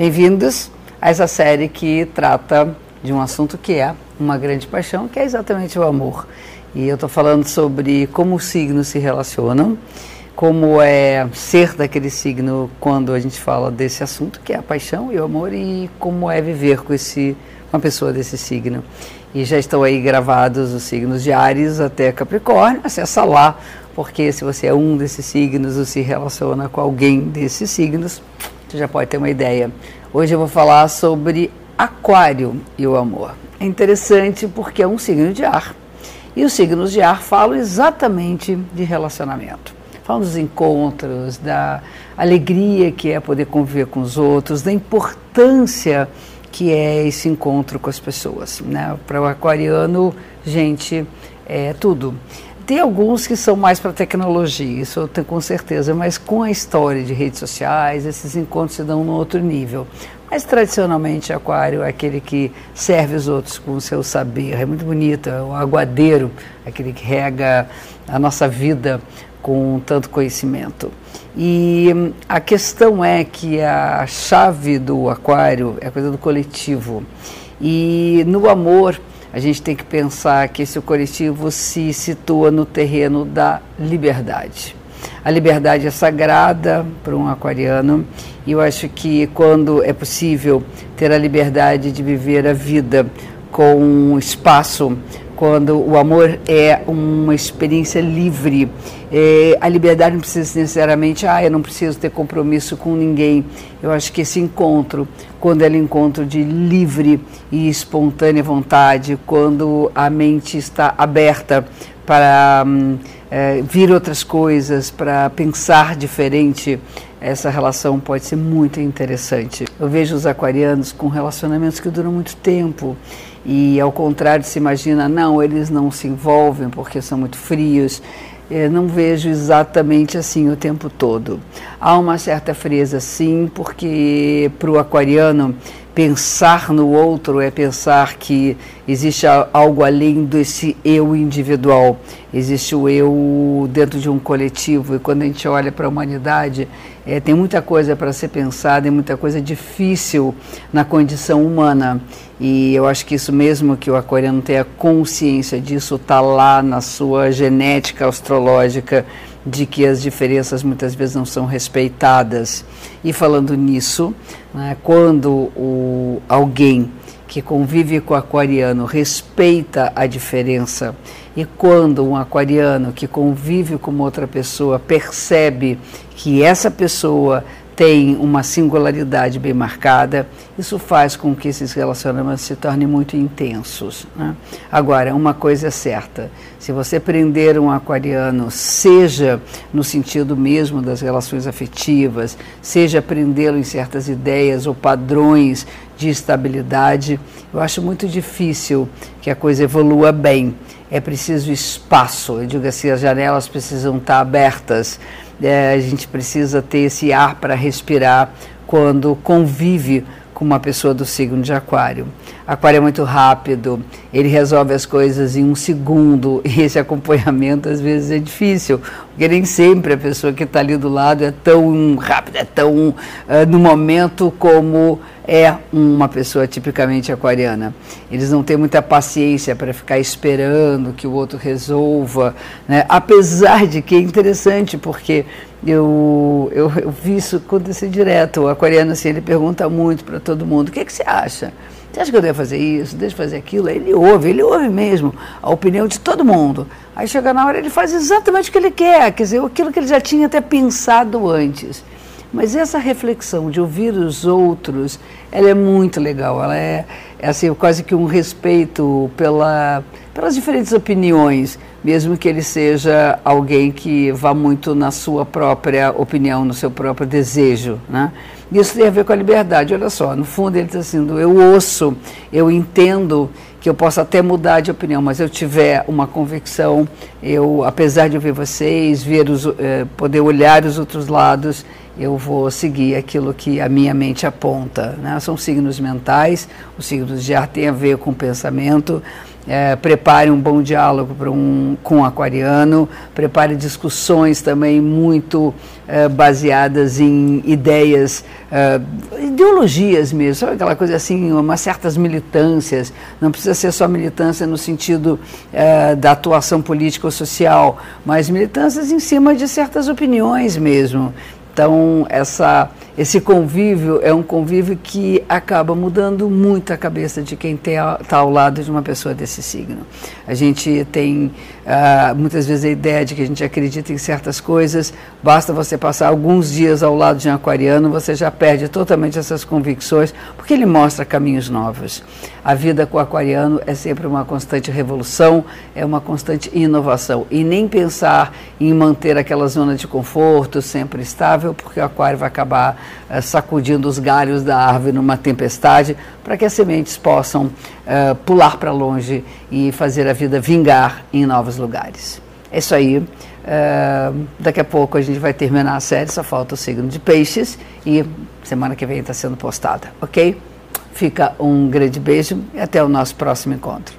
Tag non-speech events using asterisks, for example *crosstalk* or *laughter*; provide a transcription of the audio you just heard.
Bem-vindos a essa série que trata de um assunto que é uma grande paixão, que é exatamente o amor. E eu estou falando sobre como os signos se relacionam, como é ser daquele signo quando a gente fala desse assunto, que é a paixão e o amor, e como é viver com esse, uma pessoa desse signo. E já estão aí gravados os signos de Ares até Capricórnio, acessa lá, porque se você é um desses signos ou se relaciona com alguém desses signos, você já pode ter uma ideia. Hoje eu vou falar sobre Aquário e o amor. É interessante porque é um signo de ar. E os signos de ar falam exatamente de relacionamento. Falam dos encontros, da alegria que é poder conviver com os outros, da importância que é esse encontro com as pessoas. Né? Para o aquariano, gente, é tudo. Tem alguns que são mais para tecnologia, isso eu tenho com certeza, mas com a história de redes sociais, esses encontros se dão num outro nível. Mas tradicionalmente, aquário é aquele que serve os outros com o seu saber. É muito bonito, é o aguadeiro, aquele que rega a nossa vida com tanto conhecimento. E a questão é que a chave do aquário é a coisa do coletivo. E no amor, a gente tem que pensar que esse coletivo se situa no terreno da liberdade. A liberdade é sagrada para um aquariano e eu acho que quando é possível ter a liberdade de viver a vida com espaço, quando o amor é uma experiência livre, é, a liberdade não precisa necessariamente, ah, eu não preciso ter compromisso com ninguém. Eu acho que esse encontro, quando é um encontro de livre e espontânea vontade, quando a mente está aberta para hum, é, vir outras coisas, para pensar diferente, essa relação pode ser muito interessante. Eu vejo os aquarianos com relacionamentos que duram muito tempo e, ao contrário, se imagina, não, eles não se envolvem porque são muito frios eu não vejo exatamente assim o tempo todo. Há uma certa frieza, sim, porque para o aquariano pensar no outro é pensar que existe algo além desse eu individual, existe o eu dentro de um coletivo. E quando a gente olha para a humanidade, é, tem muita coisa para ser pensada e muita coisa difícil na condição humana. E eu acho que isso mesmo que o aquariano tenha consciência disso, está lá na sua genética astrológica de que as diferenças muitas vezes não são respeitadas. E falando nisso, né, quando o, alguém que convive com o aquariano respeita a diferença. E quando um aquariano que convive com outra pessoa percebe que essa pessoa tem uma singularidade bem marcada, isso faz com que esses relacionamentos se tornem muito intensos. Né? Agora, uma coisa é certa: se você prender um aquariano, seja no sentido mesmo das relações afetivas, seja prendê-lo em certas ideias ou padrões de estabilidade, eu acho muito difícil que a coisa evolua bem. É preciso espaço, eu digo assim, as janelas precisam estar abertas. É, a gente precisa ter esse ar para respirar quando convive com uma pessoa do signo de Aquário. Aquário é muito rápido, ele resolve as coisas em um segundo. *laughs* E esse acompanhamento às vezes é difícil, porque nem sempre a pessoa que está ali do lado é tão rápida, é tão uh, no momento como é uma pessoa tipicamente aquariana. Eles não têm muita paciência para ficar esperando que o outro resolva, né? apesar de que é interessante, porque eu, eu, eu vi isso acontecer direto. O aquariano assim, ele pergunta muito para todo mundo: o que, é que você acha? Você acha que eu devo fazer isso, devo fazer aquilo? Ele ouve, ele ouve mesmo a opinião de todo mundo. Aí chega na hora, ele faz exatamente o que ele quer, quer dizer, aquilo que ele já tinha até pensado antes. Mas essa reflexão de ouvir os outros, ela é muito legal. Ela é, é assim, quase que um respeito pela, pelas diferentes opiniões, mesmo que ele seja alguém que vá muito na sua própria opinião, no seu próprio desejo. Né? Isso tem a ver com a liberdade. Olha só, no fundo ele está dizendo: eu ouço, eu entendo que eu possa até mudar de opinião, mas eu tiver uma convicção, eu, apesar de ouvir vocês, ver os, eh, poder olhar os outros lados, eu vou seguir aquilo que a minha mente aponta. Né? São signos mentais, os signos de ar têm a ver com pensamento. É, prepare um bom diálogo um, com o aquariano, prepare discussões também muito é, baseadas em ideias, é, ideologias mesmo, sabe aquela coisa assim, umas certas militâncias, não precisa ser só militância no sentido é, da atuação política ou social, mas militâncias em cima de certas opiniões mesmo. Então, essa, esse convívio é um convívio que acaba mudando muito a cabeça de quem está ao lado de uma pessoa desse signo. A gente tem uh, muitas vezes a ideia de que a gente acredita em certas coisas, basta você passar alguns dias ao lado de um aquariano, você já perde totalmente essas convicções, porque ele mostra caminhos novos. A vida com o aquariano é sempre uma constante revolução, é uma constante inovação. E nem pensar em manter aquela zona de conforto sempre estável, porque o aquário vai acabar uh, sacudindo os galhos da árvore numa tempestade, para que as sementes possam uh, pular para longe e fazer a vida vingar em novos lugares. É isso aí. Uh, daqui a pouco a gente vai terminar a série, só falta o signo de peixes e semana que vem está sendo postada, ok? Fica um grande beijo e até o nosso próximo encontro.